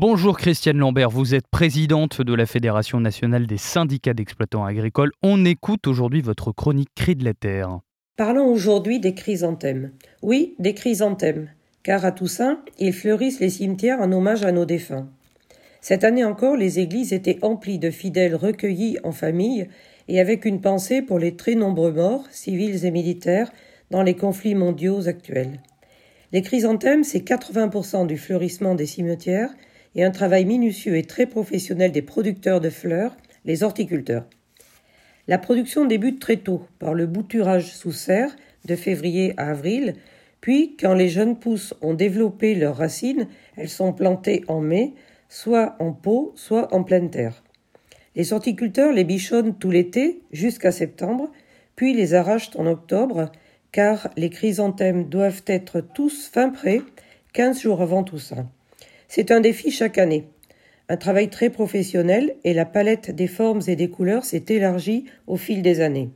Bonjour Christiane Lambert, vous êtes présidente de la Fédération nationale des syndicats d'exploitants agricoles. On écoute aujourd'hui votre chronique Cri de la Terre. Parlons aujourd'hui des chrysanthèmes. Oui, des chrysanthèmes, car à Toussaint, ils fleurissent les cimetières en hommage à nos défunts. Cette année encore, les églises étaient emplies de fidèles recueillis en famille et avec une pensée pour les très nombreux morts, civils et militaires, dans les conflits mondiaux actuels. Les chrysanthèmes, c'est 80% du fleurissement des cimetières et un travail minutieux et très professionnel des producteurs de fleurs, les horticulteurs. La production débute très tôt par le bouturage sous serre de février à avril, puis quand les jeunes pousses ont développé leurs racines, elles sont plantées en mai, soit en pot, soit en pleine terre. Les horticulteurs les bichonnent tout l'été jusqu'à septembre, puis les arrachent en octobre, car les chrysanthèmes doivent être tous fin prêts, quinze jours avant Toussaint. C'est un défi chaque année. Un travail très professionnel et la palette des formes et des couleurs s'est élargie au fil des années.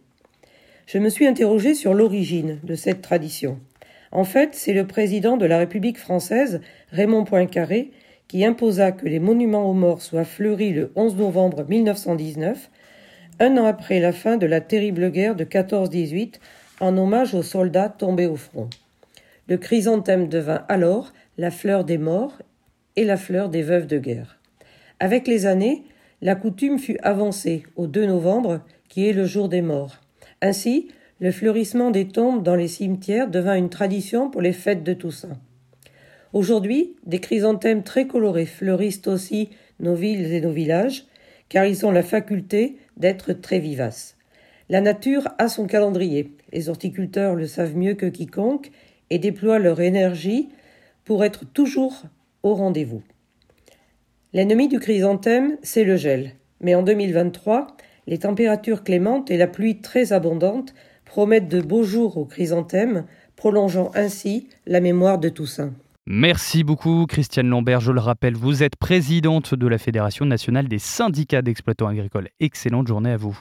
Je me suis interrogé sur l'origine de cette tradition. En fait, c'est le président de la République française, Raymond Poincaré, qui imposa que les monuments aux morts soient fleuris le 11 novembre 1919, un an après la fin de la terrible guerre de 14-18, en hommage aux soldats tombés au front. Le chrysanthème devint alors la fleur des morts et la fleur des veuves de guerre. Avec les années, la coutume fut avancée au 2 novembre, qui est le jour des morts. Ainsi, le fleurissement des tombes dans les cimetières devint une tradition pour les fêtes de Toussaint. Aujourd'hui, des chrysanthèmes très colorés fleurissent aussi nos villes et nos villages, car ils ont la faculté d'être très vivaces. La nature a son calendrier, les horticulteurs le savent mieux que quiconque et déploient leur énergie pour être toujours au rendez-vous. L'ennemi du chrysanthème, c'est le gel. Mais en 2023, les températures clémentes et la pluie très abondante promettent de beaux jours au chrysanthème, prolongeant ainsi la mémoire de Toussaint. Merci beaucoup Christiane Lambert. Je le rappelle, vous êtes présidente de la Fédération nationale des syndicats d'exploitants agricoles. Excellente journée à vous.